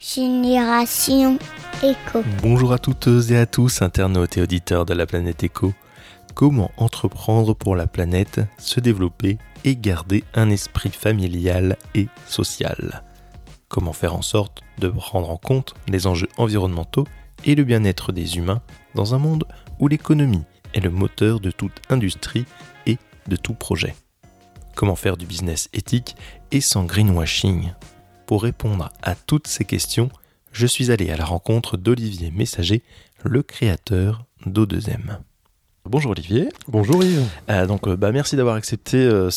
Génération Éco. Bonjour à toutes et à tous, internautes et auditeurs de la planète Éco. Comment entreprendre pour la planète, se développer et garder un esprit familial et social? Comment faire en sorte de prendre en compte les enjeux environnementaux et le bien-être des humains dans un monde où l'économie est le moteur de toute industrie et de tout projet? Comment faire du business éthique et sans greenwashing? Pour répondre à toutes ces questions, je suis allé à la rencontre d'Olivier Messager, le créateur d'O2M. Bonjour Olivier. Bonjour Yves. Euh, donc, euh, bah, merci d'avoir accepté euh,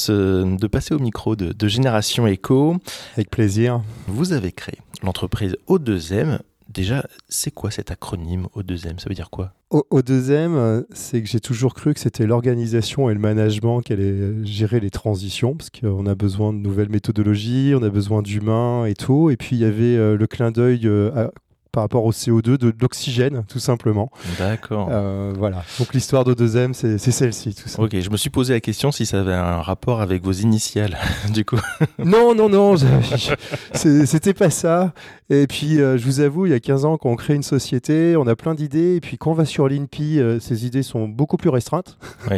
de passer au micro de, de Génération Echo. Avec plaisir. Vous avez créé l'entreprise O2M Déjà, c'est quoi cet acronyme O2M Ça veut dire quoi? O 2 m c'est que j'ai toujours cru que c'était l'organisation et le management qui allaient gérer les transitions, parce qu'on a besoin de nouvelles méthodologies, on a besoin d'humains et tout. Et puis il y avait euh, le clin d'œil euh, par rapport au CO2, de, l'oxygène, tout simplement. D'accord. Euh, voilà. Donc l'histoire de 2M, c'est celle-ci, tout ça. Ok, je me suis posé la question si ça avait un rapport avec vos initiales, du coup. non, non, non, c'était pas ça. Et puis, euh, je vous avoue, il y a 15 ans, qu'on crée une société, on a plein d'idées, et puis quand on va sur l'INPI, euh, ces idées sont beaucoup plus restreintes. Oui.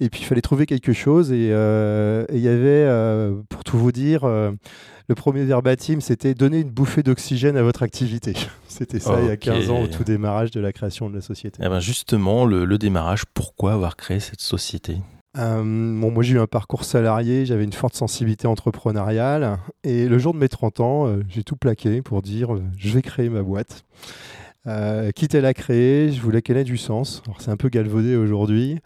Et puis il fallait trouver quelque chose. Et il y avait, pour tout vous dire, le premier verbatim, c'était donner une bouffée d'oxygène à votre activité. C'était ça il y a 15 ans au tout démarrage de la création de la société. Et eh ben justement, le, démarrage, pourquoi avoir créé cette société? Euh, bon, moi j'ai eu un parcours salarié, j'avais une forte sensibilité entrepreneuriale et le jour de mes 30 ans, euh, j'ai tout plaqué pour dire euh, je vais créer ma boîte. quitte à la créer, je voulais qu'elle ait du sens. Alors c'est un peu galvaudé aujourd'hui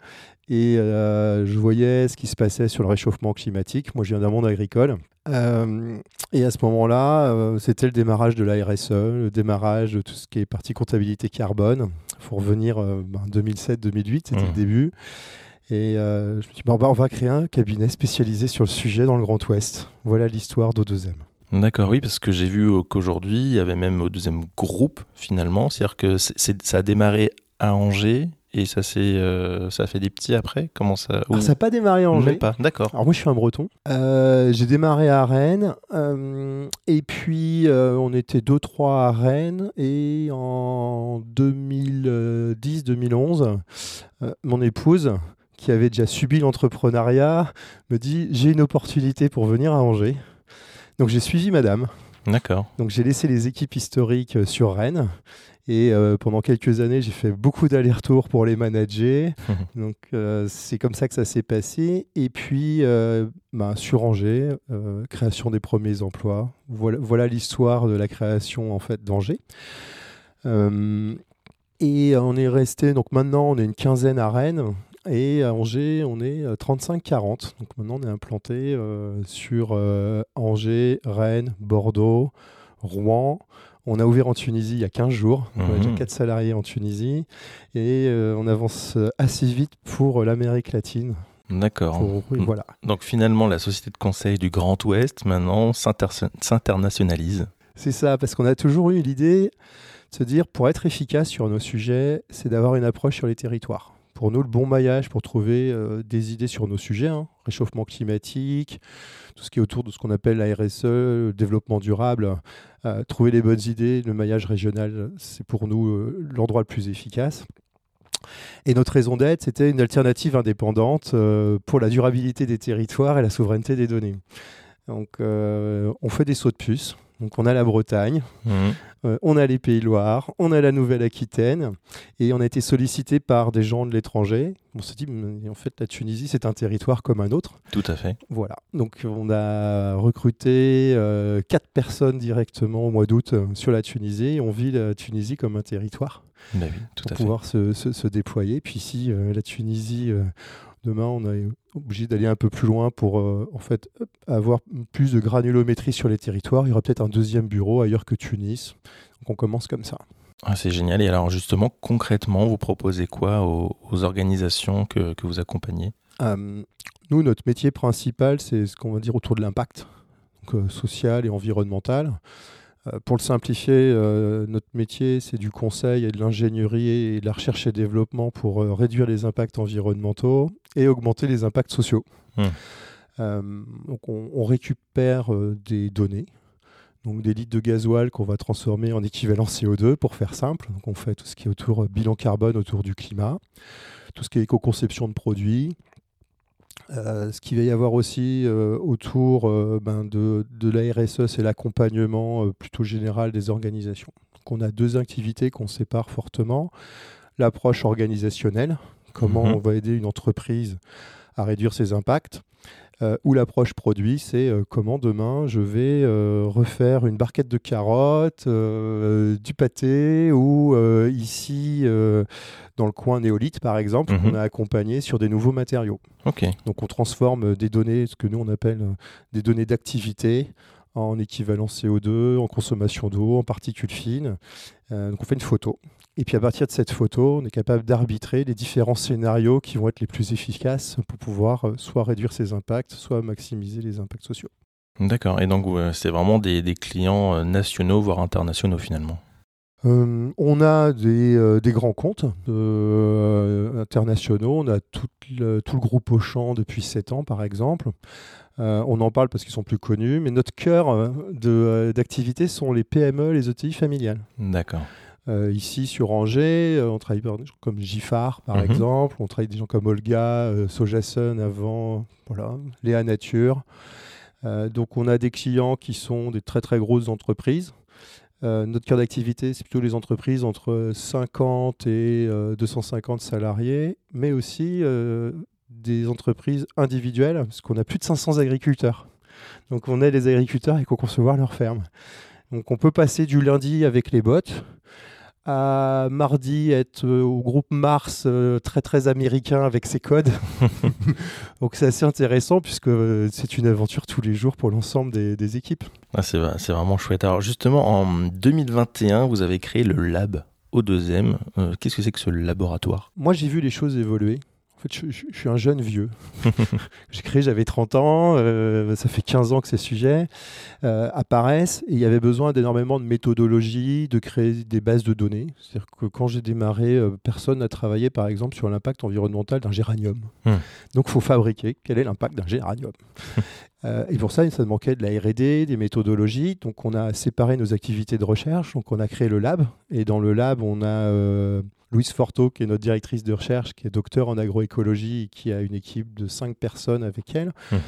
et euh, je voyais ce qui se passait sur le réchauffement climatique. Moi, je viens d'un monde agricole. Euh, et à ce moment-là, euh, c'était le démarrage de la RSE, le démarrage de tout ce qui est partie comptabilité carbone. Il faut revenir en 2007-2008, c'était le mmh. début. Et je me suis dit, bah, on va créer un cabinet spécialisé sur le sujet dans le Grand Ouest. Voilà l'histoire d'O2M. D'accord, oui, parce que j'ai vu qu'aujourd'hui, il y avait même au deuxième groupe, finalement. C'est-à-dire que ça a démarré à Angers, et ça, c'est, euh, ça fait des petits après Comment ça Alors, ça n'a pas démarré en Angers. pas, d'accord. Alors moi, je suis un breton. Euh, j'ai démarré à Rennes. Euh, et puis, on était 2-3 à Rennes. Et en 2010-2011, mon épouse, qui avait déjà subi l'entrepreneuriat, me dit J'ai une opportunité pour venir à Angers. Donc, j'ai suivi madame. D'accord. Donc, j'ai laissé les équipes historiques sur Rennes. Et euh, pendant quelques années, j'ai fait beaucoup d'allers-retours pour les manager. Donc, euh, c'est comme ça que ça s'est passé. Et puis, euh, bah, sur Angers, création des premiers emplois. Voilà, voilà l'histoire de la création en fait d'Angers. et on est resté, donc maintenant, on est une quinzaine à Rennes. Et à Angers, on est 35-40. Donc maintenant, on est implanté sur Angers, Rennes, Bordeaux, Rouen. On a ouvert en Tunisie il y a 15 jours. On a déjà 4 mhm. salariés en Tunisie. Et euh, on avance assez vite pour l'Amérique latine. D'accord. Voilà. Donc finalement, la société de conseil du Grand Ouest, maintenant, s'internationalise. C'est ça, parce qu'on a toujours eu l'idée de se dire, pour être efficace sur nos sujets, c'est d'avoir une approche sur les territoires pour nous le bon maillage pour trouver euh, des idées sur nos sujets, hein. réchauffement climatique, tout ce qui est autour de ce qu'on appelle la RSE, développement durable, euh, trouver les bonnes idées, le maillage régional, c'est pour nous euh, l'endroit le plus efficace. Et notre raison d'être, c'était une alternative indépendante pour la durabilité des territoires et la souveraineté des données. Donc on fait des sauts de puce. Donc on a la Bretagne, mmh. Euh, on a les Pays-Loire, on a la Nouvelle-Aquitaine, et on a été sollicité par des gens de l'étranger. On s'est dit, en fait, la Tunisie, c'est un territoire comme un autre. Tout à fait. Voilà. Donc, on a recruté euh, quatre personnes directement au mois d'août euh, sur la Tunisie. Et on vit la Tunisie comme un territoire. Bah oui, tout pour à pouvoir Se, se, déployer. Puis ici, la Tunisie, demain, on est obligé d'aller un peu plus loin pour en fait avoir plus de granulométrie sur les territoires. Il y aura peut-être un deuxième bureau ailleurs que Tunis. Donc on commence comme ça. Ah, c'est génial. Et alors justement, concrètement, vous proposez quoi aux, organisations que, vous accompagnez? Euh, Nous, notre métier principal, c'est ce qu'on va dire autour de l'impact euh, social et environnemental. Euh, pour le simplifier, notre métier, c'est du conseil et de l'ingénierie et de la recherche et développement pour réduire les impacts environnementaux et augmenter les impacts sociaux. Mmh. donc on récupère des données donc des litres de gasoil qu'on va transformer en équivalent CO2 pour faire simple. Donc on fait tout ce qui est autour euh, bilan carbone autour du climat, tout ce qui est éco-conception de produits. Euh, ce qu'il va y avoir aussi euh, autour ben de, de, la RSE, c'est l'accompagnement plutôt général des organisations. Donc on a deux activités qu'on sépare fortement. L'approche organisationnelle, comment mhm. on va aider une entreprise à réduire ses impacts. Euh, ou l'approche produit, c'est euh, comment demain je vais euh, refaire une barquette de carottes, du pâté, ou ici, dans le coin néolithe par exemple, mhm. on a accompagné sur des nouveaux matériaux. Donc on transforme des données, ce que nous on appelle des données d'activité, en équivalent CO2, en consommation d'eau, en particules fines. donc on fait une photo et puis à partir de cette photo, on est capable d'arbitrer les différents scénarios qui vont être les plus efficaces pour pouvoir euh, soit réduire ses impacts, soit maximiser les impacts sociaux. D'accord. Et donc c'est vraiment des, clients euh, nationaux, voire internationaux finalement? Euh, on a des, grands comptes internationaux. On a tout le, tout le groupe Auchan depuis 7 ans, par exemple. on en parle parce qu'ils sont plus connus, mais notre cœur d'activité sont les PME, les ETI familiales. D'accord. Euh, ici sur Angers, euh, on travaille par des gens comme Giffard par mhm. exemple, on travaille des gens comme Olga, euh, Sojason avant, voilà, Léa Nature. donc on a des clients qui sont des très très grosses entreprises. Notre cœur d'activité, c'est plutôt les entreprises entre 50 et 250 salariés, mais aussi des entreprises individuelles, parce qu'on a plus de 500 agriculteurs. Donc on aide les agriculteurs et qu'on concevoir leur ferme. Donc on peut passer du lundi avec les bottes à mardi être euh, au groupe Mars euh, très très américain avec ses codes. Donc c'est assez intéressant puisque euh, c'est une aventure tous les jours pour l'ensemble des, équipes. Ah, c'est, vraiment chouette. Alors justement en 2021 vous avez créé le lab au deuxième. qu'est-ce que c'est que ce laboratoire? Moi j'ai vu les choses évoluer. En fait, je, suis un jeune vieux. J'ai créé, j'avais 30 ans, euh, ça fait 15 ans que ces sujets euh, apparaissent et il y avait besoin d'énormément de méthodologie, de créer des bases de données. C'est-à-dire que quand j'ai démarré, euh, personne n'a travaillé par exemple sur l'impact environnemental d'un géranium. Hmm. Donc il faut fabriquer quel est l'impact d'un géranium. et pour ça, ça manquait de la RD, des méthodologies. Donc on a séparé nos activités de recherche. Donc on a créé le lab. Et dans le lab, on a Louise Forto, qui est notre directrice de recherche, qui est docteur en agroécologie et qui a une équipe de cinq personnes avec elle, mhm.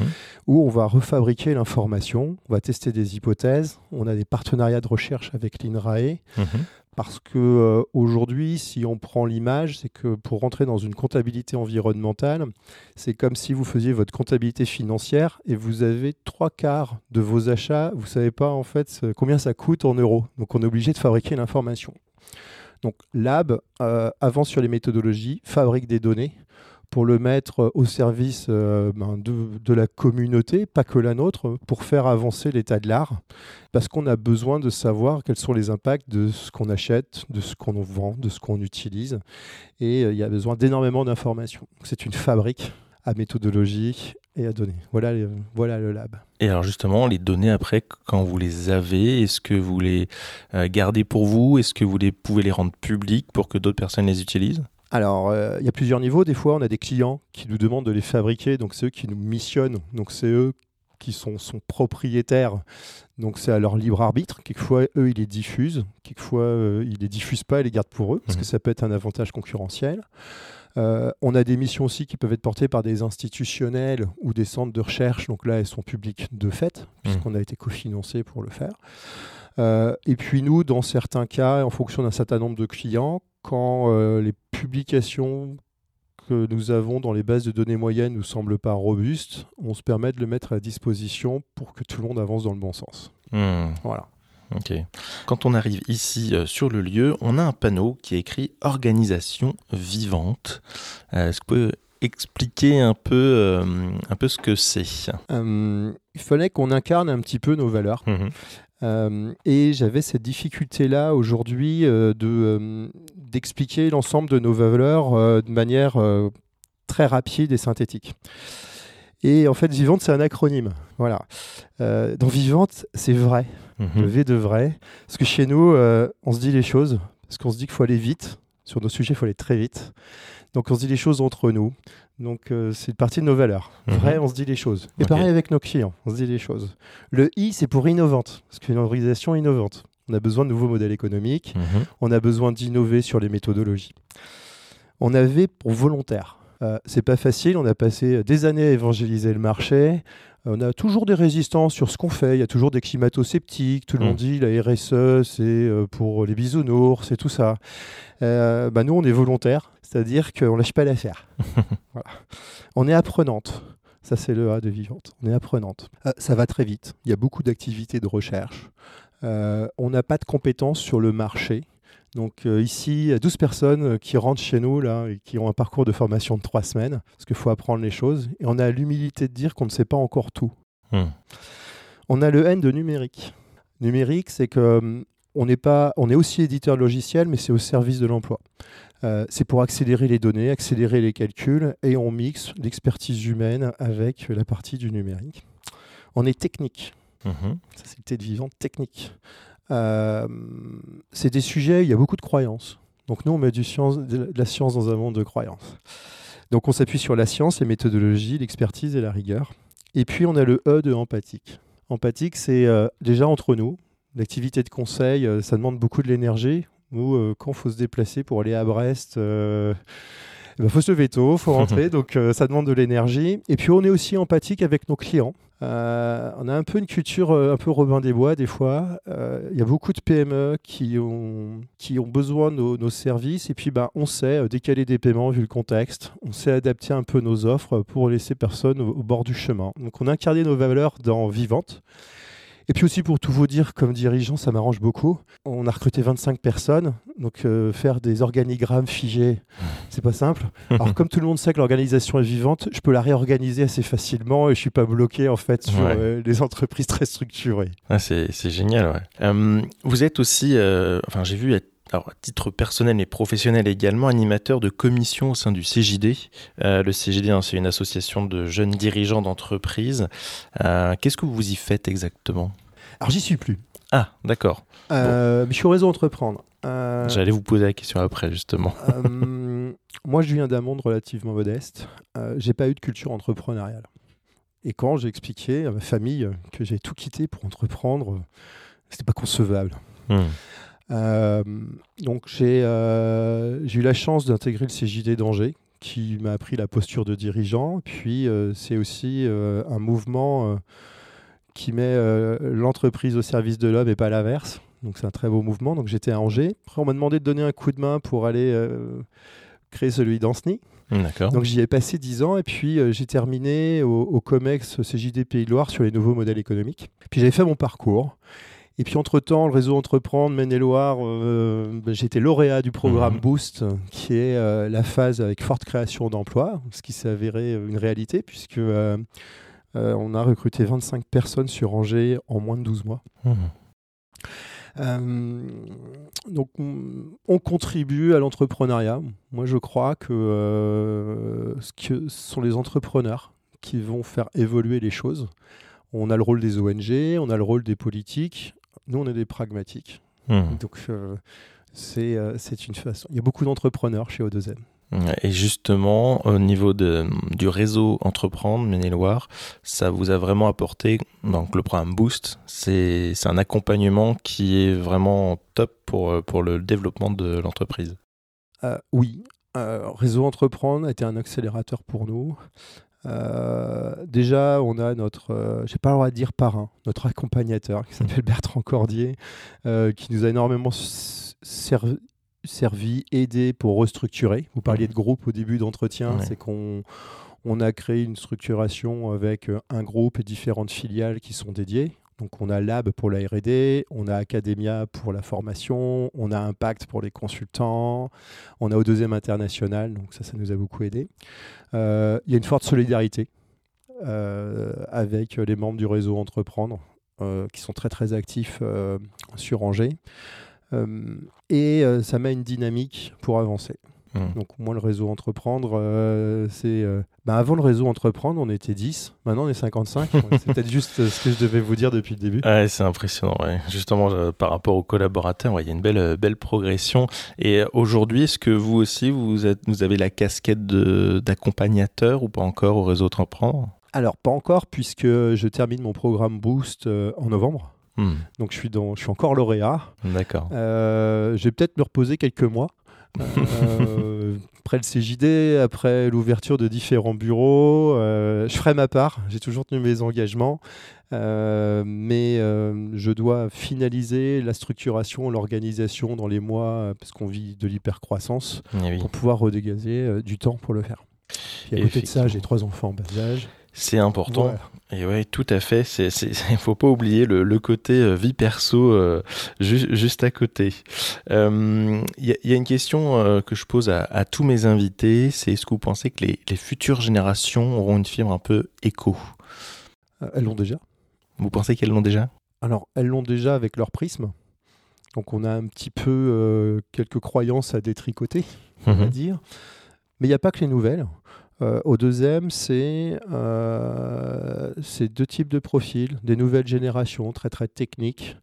où on va refabriquer l'information, on va tester des hypothèses, on a des partenariats de recherche avec l'INRAE. Mhm. Parce que euh, aujourd'hui, si on prend l'image, c'est que pour rentrer dans une comptabilité environnementale, c'est comme si vous faisiez votre comptabilité financière et vous avez trois quarts de vos achats, vous savez pas en fait combien ça coûte en euros. Donc on est obligé de fabriquer l'information. Donc Lab euh, avance sur les méthodologies, fabrique des données pour le mettre au service euh, ben, de, la communauté, pas que la nôtre, pour faire avancer l'état de l'art, parce qu'on a besoin de savoir quels sont les impacts de ce qu'on achète, de ce qu'on vend, de ce qu'on utilise, et euh, il y a besoin d'énormément d'informations. C'est une fabrique à méthodologie et à donner. Voilà, voilà le lab. Et alors justement, les données après, quand vous les avez, est-ce que vous les euh, gardez pour vous? Est-ce que vous les, pouvez les rendre publics pour que d'autres personnes les utilisent? Alors, euh, il y a plusieurs niveaux. Des fois, on a des clients qui nous demandent de les fabriquer, donc c'est eux qui nous missionnent, donc c'est eux qui sont, sont propriétaires, donc c'est à leur libre arbitre. Quelquefois, eux, ils les diffusent, quelquefois, euh, ils les diffusent pas et les gardent pour eux, parce mmh. que ça peut être un avantage concurrentiel. Euh, on a des missions aussi qui peuvent être portées par des institutionnels ou des centres de recherche. Donc là, elles sont publiques de fait, puisqu'on a été cofinancé pour le faire. Euh, et puis nous, dans certains cas, en fonction d'un certain nombre de clients, quand euh, les publications que nous avons dans les bases de données moyennes nous semblent pas robustes, on se permet de le mettre à disposition pour que tout le monde avance dans le bon sens. Hmm. Voilà. Ok. Quand on arrive ici euh, sur le lieu, on a un panneau qui est écrit Organisation vivante. Euh, est-ce que vous pouvez expliquer un peu, euh, un peu ce que c'est? Il fallait qu'on incarne un petit peu nos valeurs. Mhm. et j'avais cette difficulté-là aujourd'hui de d'expliquer l'ensemble de nos valeurs de manière très rapide et synthétique. Et en fait, Vivante, c'est un acronyme. Voilà. dans Vivante, c'est vrai. Le mhm. V de vrai. Parce que chez nous, euh, on se dit les choses, parce qu'on se dit qu'il faut aller vite Sur nos sujets, il faut aller très vite. Donc on se dit les choses entre nous. Donc euh, c'est une partie de nos valeurs. Mhm. Vrai, on se dit les choses. Et pareil avec nos clients, on se dit les choses. Le I, c'est pour innovante, parce qu'une organisation innovante. On a besoin de nouveaux modèles économiques, Mhm. on a besoin d'innover sur les méthodologies. On avait pour volontaire. Euh, c'est pas facile, on a passé des années à évangéliser le marché. On a toujours des résistances sur ce qu'on fait. Il y a toujours des climato-sceptiques. Tout le Mm. monde dit la RSE, c'est euh, pour les bisounours, c'est tout ça. Euh, bah, nous, on est volontaire, c'est-à-dire qu'on lâche pas l'affaire. voilà. On est apprenante. Ça, c'est le A de vivante. On est apprenante. Euh, ça va très vite. Il y a beaucoup d'activités de recherche. Euh, on n'a pas de compétences sur le marché. Donc euh, ici, il y a 12 personnes euh, qui rentrent chez nous là, et qui ont un parcours de formation de trois semaines, parce qu'il faut apprendre les choses. Et on a l'humilité de dire qu'on ne sait pas encore tout. Mhm. On a le N de numérique. Numérique, c'est que hum, on pas, on est aussi éditeur de logiciels, mais c'est au service de l'emploi. Euh, c'est pour accélérer les données, accélérer les calculs, et on mixe l'expertise humaine avec la partie du numérique. On est technique. Mhm. Ça, c'est le T de vivant technique. Euh, c'est des sujets, il y a beaucoup de croyances. Donc nous, on met de la science dans un monde de croyances. Donc on s'appuie sur la science, les méthodologies, l'expertise et la rigueur. Et puis on a le E de empathique. Empathique, c'est euh, déjà entre nous. L'activité de conseil, euh, ça demande beaucoup de l'énergie. Nous, quand faut se déplacer pour aller à Brest, il faut se lever tôt, il faut rentrer, donc euh, ça demande de l'énergie. Et puis on est aussi empathique avec nos clients. Euh, on a un peu une culture euh, un peu Robin des Bois des fois. Il y a beaucoup de PME qui ont, qui ont besoin de nos, nos services et puis bah, on sait décaler des paiements vu le contexte. On sait adapter un peu nos offres pour laisser personne au, au bord du chemin. Donc on a incarné nos valeurs dans Vivante. Et puis aussi pour tout vous dire, comme dirigeant, ça m'arrange beaucoup. On a recruté 25 personnes, donc euh, faire des organigrammes figés, c'est pas simple. Alors comme tout le monde sait que l'organisation est vivante, je peux la réorganiser assez facilement et je suis pas bloqué en fait sur Ouais. euh, les entreprises très structurées. Ah, c'est génial, ouais. Euh, vous êtes aussi, enfin j'ai vu, être- alors, à titre personnel mais professionnel également, animateur de commission au sein du CJD. Euh, le CJD, hein, c'est une association de jeunes dirigeants d'entreprise. Euh, Qu'est-ce que vous y faites exactement? Alors j'y suis plus. Ah, d'accord. Euh, je suis au réseau entreprendre. Euh, J'allais vous poser la question après, justement. moi, je viens d'un monde relativement modeste. J'ai pas eu de culture entrepreneuriale. Et quand j'ai expliqué à ma famille que j'ai tout quitté pour entreprendre, c'était pas concevable. Hmm. Euh, donc j'ai euh, j'ai eu la chance d'intégrer le CJD d'Angers qui m'a appris la posture de dirigeant. Puis euh, c'est aussi un mouvement qui met l'entreprise au service de l'homme et pas l'inverse. Donc c'est un très beau mouvement. Donc j'étais à Angers. Après on m'a demandé de donner un coup de main pour aller créer celui d'Anceny. Hmm. Donc j'y ai passé 10 ans et puis euh, j'ai terminé au, au COMEX CJD Pays de Loire sur les nouveaux modèles économiques. Puis j'avais fait mon parcours. Et puis entre-temps, le réseau Entreprendre Maine-et-Loire, euh, ben, été lauréat du programme Mhm. Boost, qui est euh, la phase avec forte création d'emplois, ce qui s'est avéré euh, une réalité puisque euh, on a recruté 25 personnes sur Angers en moins de 12 mois. Euh, donc, on, on contribue à l'entrepreneuriat. Moi, je crois que, ce que ce sont les entrepreneurs qui vont faire évoluer les choses. On a le rôle des ONG, on a le rôle des politiques. Nous, on est des pragmatiques. Hmm. Donc, euh, c'est euh, c'est une façon. Il y a beaucoup d'entrepreneurs chez O2M. Et justement, au niveau de, du réseau Entreprendre Maine-et-Loire, ça vous a vraiment apporté, donc le programme Boost, c'est un accompagnement qui est vraiment top pour, euh, pour le développement de l'entreprise. Euh, oui, Euh, Réseau Entreprendre a été un accélérateur pour nous. Euh, déjà, on a notre, euh, j'ai pas le droit de dire parrain, notre accompagnateur qui s'appelle Bertrand Cordier, euh, qui nous a énormément servi, aidé pour restructurer. Vous parliez de groupe au début d'entretien, Ouais. c'est qu'on on a créé une structuration avec euh, un groupe et différentes filiales qui sont dédiées. Donc on a Lab pour la R&D, on a Academia pour la formation, on a Impact pour les consultants, on a au deuxième international, donc ça, ça nous a beaucoup aidé. Euh, Il y a une forte solidarité euh, avec les membres du réseau Entreprendre, euh, qui sont très très actifs sur Angers. Et ça met une dynamique pour avancer. Mmh. Donc moi, le réseau entreprendre, euh, c'est... euh, bah, avant le réseau entreprendre, on était 10. Maintenant, on est 55. c'est peut-être juste euh, ce que je devais vous dire depuis le début. Ouais, c'est impressionnant. ouais. Justement, euh, par rapport aux collaborateurs, ouais, il y a une belle, belle progression. Et aujourd'hui, est-ce que vous aussi, vous, êtes, vous avez la casquette d'accompagnateur ou pas encore au réseau Entreprendre? Alors, pas encore, puisque je termine mon programme Boost en novembre. Hmm, Donc, je suis, dans, je suis encore lauréat. D'accord. Euh, je vais peut-être me reposer quelques mois. Euh, après le CJD, après l'ouverture de différents bureaux, euh, je ferai ma part. J'ai toujours tenu mes engagements, Euh, mais je dois finaliser la structuration, l'organisation dans les mois, parce qu'on vit de l'hypercroissance, Eh oui. pour pouvoir redégager du temps pour le faire. Puis à côté de ça, j'ai trois enfants en bas âge. C'est important. Voilà. Et ouais, tout à fait. C'est, c'est, faut pas oublier le, le côté euh, vie perso euh, ju- juste à côté. Euh, Il y, a- il y a une question euh, que je pose à, à tous mes invités, c'est est-ce que vous pensez que les, les futures générations auront une fibre un peu éco? Elles l'ont déjà. Vous pensez qu'elles l'ont déjà? Alors, elles l'ont déjà avec leur prisme. Donc, on a un petit peu quelques croyances à détricoter, on va Mhm. dire. Mais il n'y a pas que les nouvelles. Euh, au deuxième, c'est euh, c'est deux types de profils, des nouvelles générations très très techniques.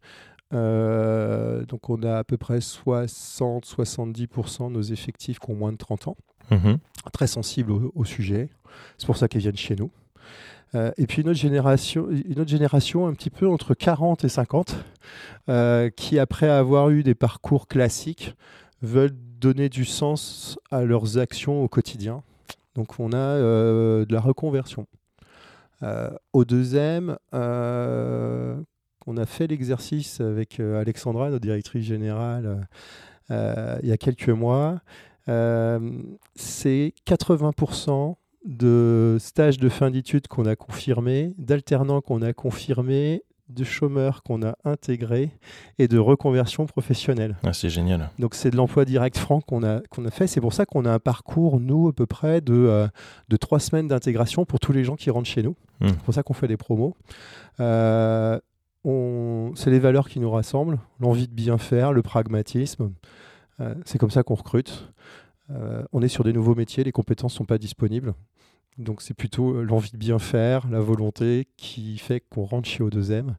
Euh, donc on a à peu près 60-70% de nos effectifs qui ont moins de 30 ans, Mhm. très sensibles au, au sujet. C'est pour ça qu'ils viennent chez nous. Euh, et puis une autre, génération, une autre génération un petit peu entre 40 et 50, euh, qui après avoir eu des parcours classiques, veulent donner du sens à leurs actions au quotidien. Donc on a euh, de la reconversion. Euh, au deuxième, euh, on a fait l'exercice avec Alexandra, notre directrice générale, il y a quelques mois. C'est 80% de stages de fin d'études qu'on a confirmés, d'alternants qu'on a confirmés, de chômeurs qu'on a intégrés et de reconversion professionnelle. Ah, c'est génial. Donc c'est de l'emploi direct franc qu'on a, qu'on a fait. C'est pour ça qu'on a un parcours, nous, à peu près de, euh, de trois semaines d'intégration pour tous les gens qui rentrent chez nous. Mm. C'est pour ça qu'on fait des promos. Euh, on- c'est les valeurs qui nous rassemblent, l'envie de bien faire, le pragmatisme. Euh, c'est comme ça qu'on recrute. On est sur des nouveaux métiers, les compétences ne sont pas disponibles. Donc c'est plutôt euh, l'envie de bien faire, la volonté qui fait qu'on rentre chez O2M.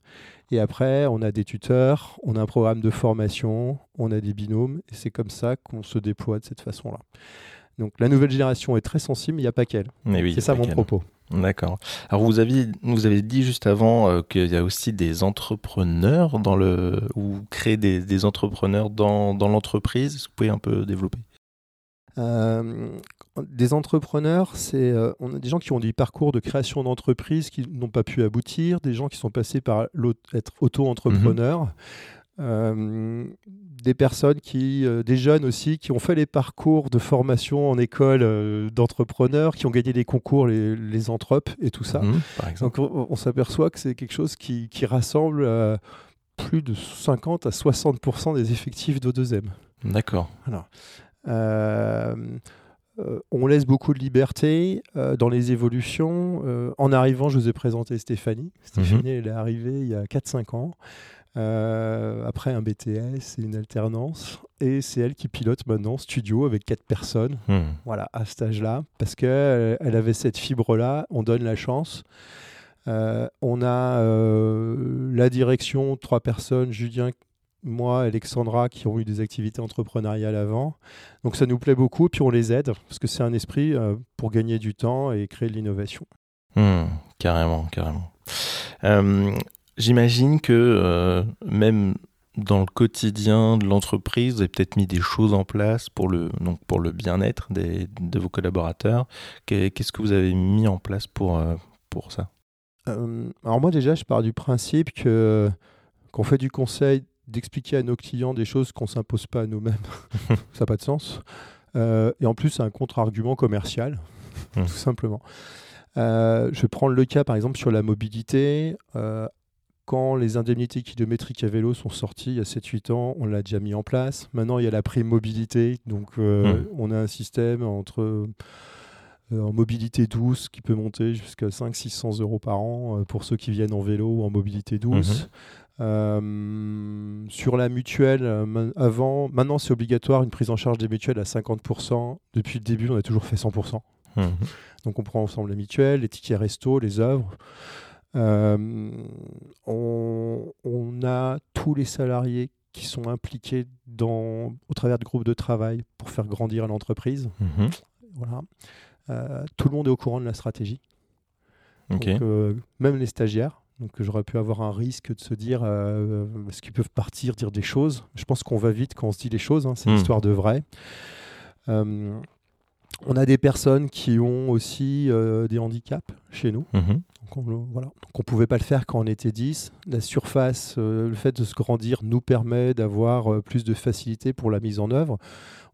Et après, on a des tuteurs, on a un programme de formation, on a des binômes, et c'est comme ça qu'on se déploie de cette façon-là. Donc la nouvelle génération est très sensible, mais il n'y a pas qu'elle. Oui, c'est ça mon propos. D'accord. Alors vous aviez, vous avez dit juste avant euh, qu'il y a aussi des entrepreneurs dans le, ou créer des, des entrepreneurs dans, dans l'entreprise. Est-ce que vous pouvez un peu développer? Euh, des entrepreneurs, c'est euh, on a des gens qui ont des parcours de création d'entreprise qui n'ont pas pu aboutir, des gens qui sont passés par être auto-entrepreneurs, euh, des personnes qui, euh, des jeunes aussi, qui ont fait les parcours de formation en école euh, d'entrepreneurs, qui ont gagné des concours, les, les entrepes et tout ça. Mhm, Par exemple. Donc on, on s'aperçoit que c'est quelque chose qui, qui rassemble plus de 50 à 60% des effectifs d'O2M. D'accord. Euh, euh, on laisse beaucoup de liberté euh, dans les évolutions. Euh, en arrivant, je vous ai présenté Stéphanie. Stéphanie, elle est arrivée il y a 4-5 ans. Après un BTS et une alternance. Et c'est elle qui pilote maintenant Studio avec 4 personnes. Mhm. Voilà, à cet âge-là. Parce qu'elle elle avait cette fibre-là. On donne la chance. On a la direction, trois personnes, Julien, moi, Alexandra, qui ont eu des activités entrepreneuriales avant. Donc ça nous plaît beaucoup, puis on les aide, parce que c'est un esprit euh, pour gagner du temps et créer de l'innovation. Hmm, carrément, carrément. Euh, J'imagine que euh, même dans le quotidien de l'entreprise, vous avez peut-être mis des choses en place pour le, donc pour le bien-être de vos collaborateurs. Qu'est- Qu'est-ce que vous avez mis en place pour, pour ça? Alors moi déjà, je pars du principe que qu'on fait du conseil, d'expliquer à nos clients des choses qu'on s'impose pas à nous-mêmes, ça n'a pas de sens. Euh, et en plus, c'est un contre-argument commercial, Hmm. tout simplement. Euh, je vais prendre le cas, par exemple, sur la mobilité. Euh, quand les indemnités kilométriques à vélo sont sorties il y a 7-8 ans, on l'a déjà mis en place. Maintenant, il y a la prime mobilité. Donc, Hmm. on a un système entre en mobilité douce qui peut monter jusqu'à 500-600 euros par an euh, pour ceux qui viennent en vélo ou en mobilité douce. Euh, sur la mutuelle, euh, avant, maintenant c'est obligatoire une prise en charge des mutuelles à 50%. Depuis le début, on a toujours fait 100%. Mmh. Donc on prend ensemble la mutuelle, les tickets resto, les œuvres. Euh, on, a tous les salariés qui sont impliqués dans, au travers de groupes de travail pour faire grandir l'entreprise. Mmh. Voilà. Tout le monde est au courant de la stratégie. même les stagiaires. Donc j'aurais pu avoir un risque de se dire, euh, ce qu'ils peuvent partir, dire des choses? Je pense qu'on va vite quand on se dit les choses, hein, c'est hmm. histoire de vrai. Euh, on a des personnes qui ont aussi euh, des handicaps chez nous. Mhm. Donc on, voilà. ne pouvait pas le faire quand on était 10. La surface, le fait de se grandir nous permet d'avoir plus de facilité pour la mise en œuvre.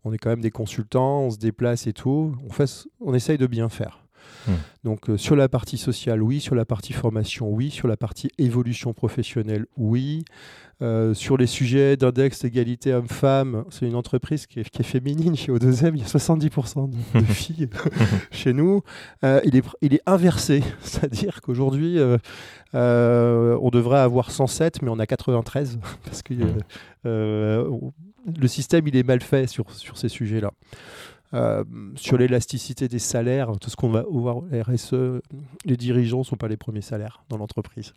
On est quand même des consultants, on se déplace et tout. On, fait, on essaye de bien faire. Hmm. Donc euh, sur la partie sociale, oui. Sur la partie formation, oui. Sur la partie évolution professionnelle, oui. Euh, sur les sujets d'index d'égalité homme-femme, c'est une entreprise qui est, féminine chez O2M. Il y a 70% de, filles chez nous. Euh, il, est, il est inversé, c'est-à-dire qu'aujourd'hui, on devrait avoir 107, mais on a 93 parce que hmm. le système il est mal fait sur, sur ces sujets-là. Euh, sur l'élasticité des salaires, tout ce qu'on va voir RSE, les dirigeants ne sont pas les premiers salaires dans l'entreprise.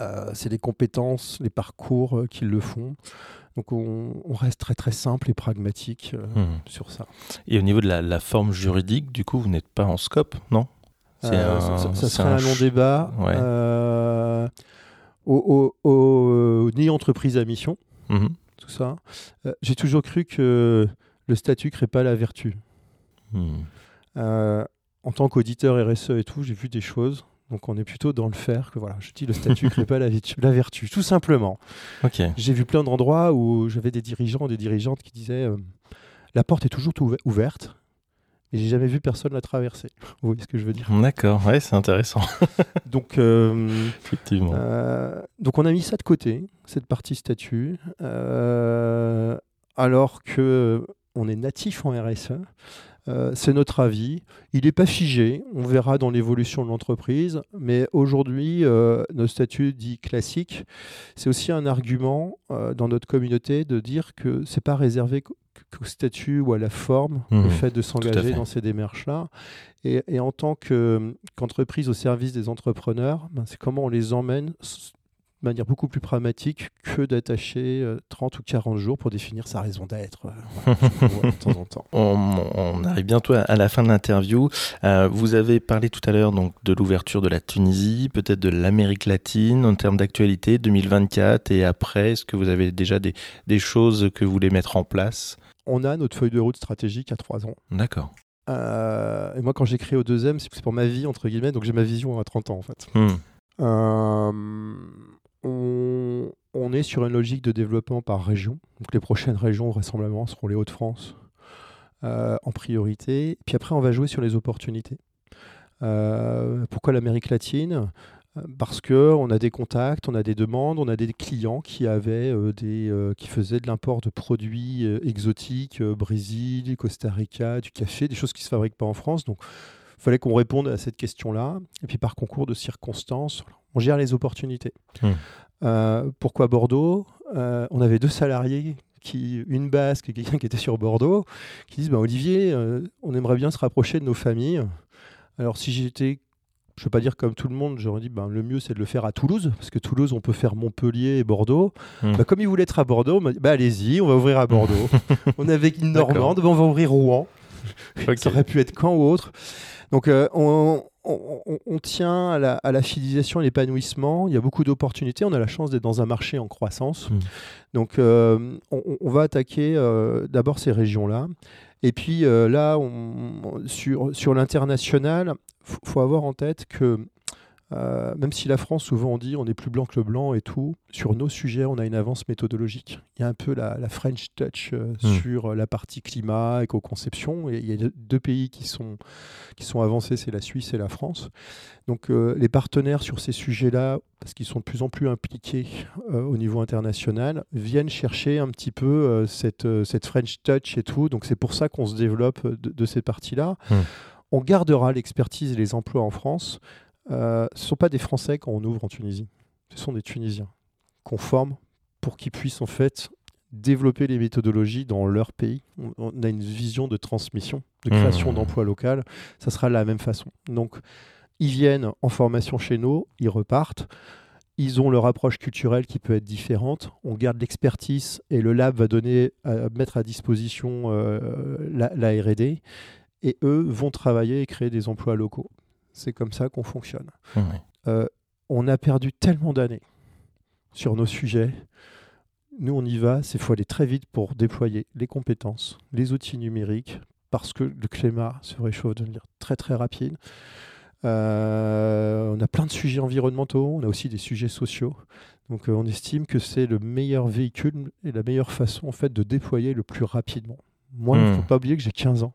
Euh, c'est les compétences, les parcours euh, qui le font. Donc on, reste très très simple et pragmatique hmm. sur ça. Et au niveau de la, forme juridique, du coup, vous n'êtes pas en scope, non? Ça, serait un, long débat. ni entreprise à mission, mhm. tout ça. J'ai toujours cru que le statut crée pas la vertu. Hmm. Euh, en tant qu'auditeur RSE et tout, j'ai vu des choses. Donc on est plutôt dans le faire que voilà, je dis le statut crée pas la, vertu, tout simplement. J'ai vu plein d'endroits où j'avais des dirigeants, des dirigeantes qui disaient euh, la porte est toujours ouverte. Et j'ai jamais vu personne la traverser. Vous voyez ce que je veux dire? D'accord, ouais, c'est intéressant. donc, euh, effectivement. donc on a mis ça de côté, cette partie statut, alors que on est natif en RSE. Euh, c'est notre avis. Il n'est pas figé. On verra dans l'évolution de l'entreprise. Mais aujourd'hui, euh, nos statuts dits classiques, c'est aussi un argument euh, dans notre communauté de dire que ce n'est pas réservé qu'au statut ou à la forme, le mmh. fait de s'engager dans ces démarches-là. Et, en tant qu'entreprise au service des entrepreneurs, ben, c'est comment on les emmène de manière beaucoup plus pragmatique que d'attacher 30 euh, ou 40 jours pour définir sa raison d'être euh, de temps en temps. On, arrive bientôt à, la fin de l'interview. Euh, vous avez parlé tout à l'heure donc de l'ouverture de la Tunisie, peut-être de l'Amérique latine en termes d'actualité 2024 et après. Est-ce que vous avez déjà des, des, choses que vous voulez mettre en place? On a notre feuille de route stratégique à trois ans. D'accord. et moi, quand j'écris au deuxième, c'est pour ma vie, entre guillemets, donc j'ai ma vision à 30 ans, en fait. Hmm. Euh, on, est sur une logique de développement par région. Donc les prochaines régions, vraisemblablement, seront les Hauts-de-France euh, en priorité. Puis après, on va jouer sur les opportunités. Euh, pourquoi l'Amérique latine? Parce qu'on a des contacts, on a des demandes, on a des clients qui euh, faisaient de l'import de produits exotiques, Brésil, Costa Rica, du café, des choses qui ne se fabriquent pas en France. Donc, il fallait qu'on réponde à cette question-là. Et puis, par concours de circonstances, on gère les opportunités. Hmm. Euh, pourquoi Bordeaux? Euh, On avait deux salariés, qui, une basque et quelqu'un qui était sur Bordeaux, qui disent bah, Olivier, euh, on aimerait bien se rapprocher de nos familles. Alors, si j'étais je ne veux pas dire comme tout le monde, j'aurais dit ben, le mieux c'est de le faire à Toulouse, parce que Toulouse on peut faire Montpellier et Bordeaux. Hmm. Bah, comme ils voulaient être à Bordeaux, on m'a dit bah, allez-y, on va ouvrir à Bordeaux. on avait une Normande, on va ouvrir Rouen. Ça aurait pu être Caen ou autre. Donc on, on, tient à la, fidélisation et l'épanouissement. Il y a beaucoup d'opportunités. On a la chance d'être dans un marché en croissance. Hmm. Donc, euh, on, va attaquer euh, d'abord ces régions-là. Et puis euh, là, sur, sur l'international, il faut avoir en tête que euh, même si la France, souvent on dit on est plus blanc que le blanc et tout, sur nos sujets, on a une avance méthodologique. Il y a un peu la, French touch euh, hmm. sur la partie climat, éco-conception. Et il y a deux pays qui sont, qui sont avancés, c'est la Suisse et la France. Donc euh, les partenaires sur ces sujets-là, parce qu'ils sont de plus en plus impliqués au niveau international, viennent chercher un petit peu cette, cette French touch et tout. Donc c'est pour ça qu'on se développe de, ces parties-là. Hmm. On gardera l'expertise et les emplois en France. Euh, ce ne sont pas des Français quand on ouvre en Tunisie, ce sont des Tunisiens qu'on forme pour qu'ils puissent en fait développer les méthodologies dans leur pays. On, a une vision de transmission, de création Mmh. d'emplois locaux. Ça sera de la même façon. Donc, ils viennent en formation chez nous, ils repartent. Ils ont leur approche culturelle qui peut être différente. On garde l'expertise et le lab va donner, à, mettre à disposition euh, la, la R&D et eux vont travailler et créer des emplois locaux. C'est comme ça qu'on fonctionne. Euh, on a perdu tellement d'années sur nos sujets. Nous, on y va, c'est faut aller très vite pour déployer les compétences, les outils numériques, parce que le climat se réchauffe de manière très très rapide. Euh, on a plein de sujets environnementaux, on a aussi des sujets sociaux. Donc euh, on estime que c'est le meilleur véhicule et la meilleure façon en fait de déployer le plus rapidement. Moi, il ne Hmm. faut pas oublier que j'ai 15 ans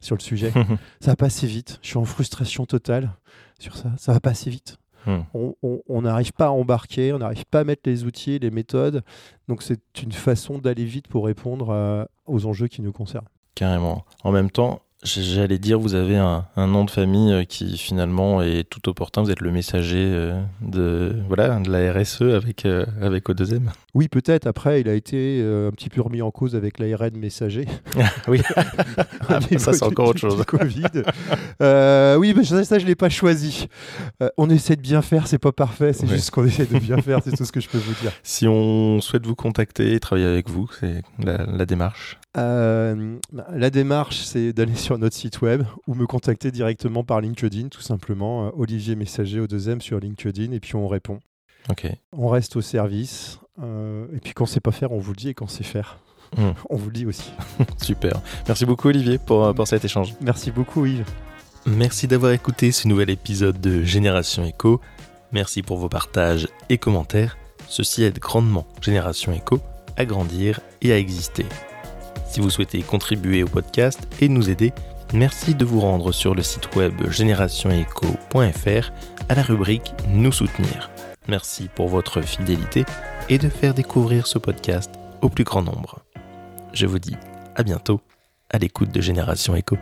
sur le sujet. ça va pas assez vite. Je suis en frustration totale sur ça. Ça va pas assez vite. Hmm. On- n'arrive pas à embarquer, on n'arrive pas à mettre les outils, les méthodes. Donc c'est une façon d'aller vite pour répondre à- aux enjeux qui nous concernent. Carrément. En même temps, j'allais dire, vous avez un, un nom de famille euh, qui finalement est tout opportun. Vous êtes le messager euh, de, voilà, de la RSE avec, euh, avec O2M. Oui, peut-être. Après, il a été euh, un petit peu remis en cause avec l'ARN messager. oui, à ça c'est encore autre chose. Covid. Euh, oui, mais ça, ça, je ne l'ai pas choisi. On essaie de bien faire, c'est pas parfait, c'est Ouais. juste qu'on essaie de bien faire, c'est tout ce que je peux vous dire. Si on souhaite vous contacter et travailler avec vous, c'est la, la démarche. Euh, bah, la démarche, c'est d'aller sur notre site web ou me contacter directement par LinkedIn, tout simplement. euh, Olivier Messager au deuxième sur LinkedIn, et puis on répond. On reste au service. euh, et puis quand c'est pas faire, on vous le dit, et quand c'est faire, Hmm. on vous le dit aussi. Super. Merci beaucoup Olivier pour, pour cet échange. Merci beaucoup, Yves. Merci d'avoir écouté ce nouvel épisode de Génération Echo. Merci pour vos partages et commentaires. Ceci aide grandement Génération Echo à grandir et à exister. Si vous souhaitez contribuer au podcast et nous aider, merci de vous rendre sur le site web générationecho.fr à la rubrique Nous soutenir. Merci pour votre fidélité et de faire découvrir ce podcast au plus grand nombre. Je vous dis à bientôt à l'écoute de Génération Echo.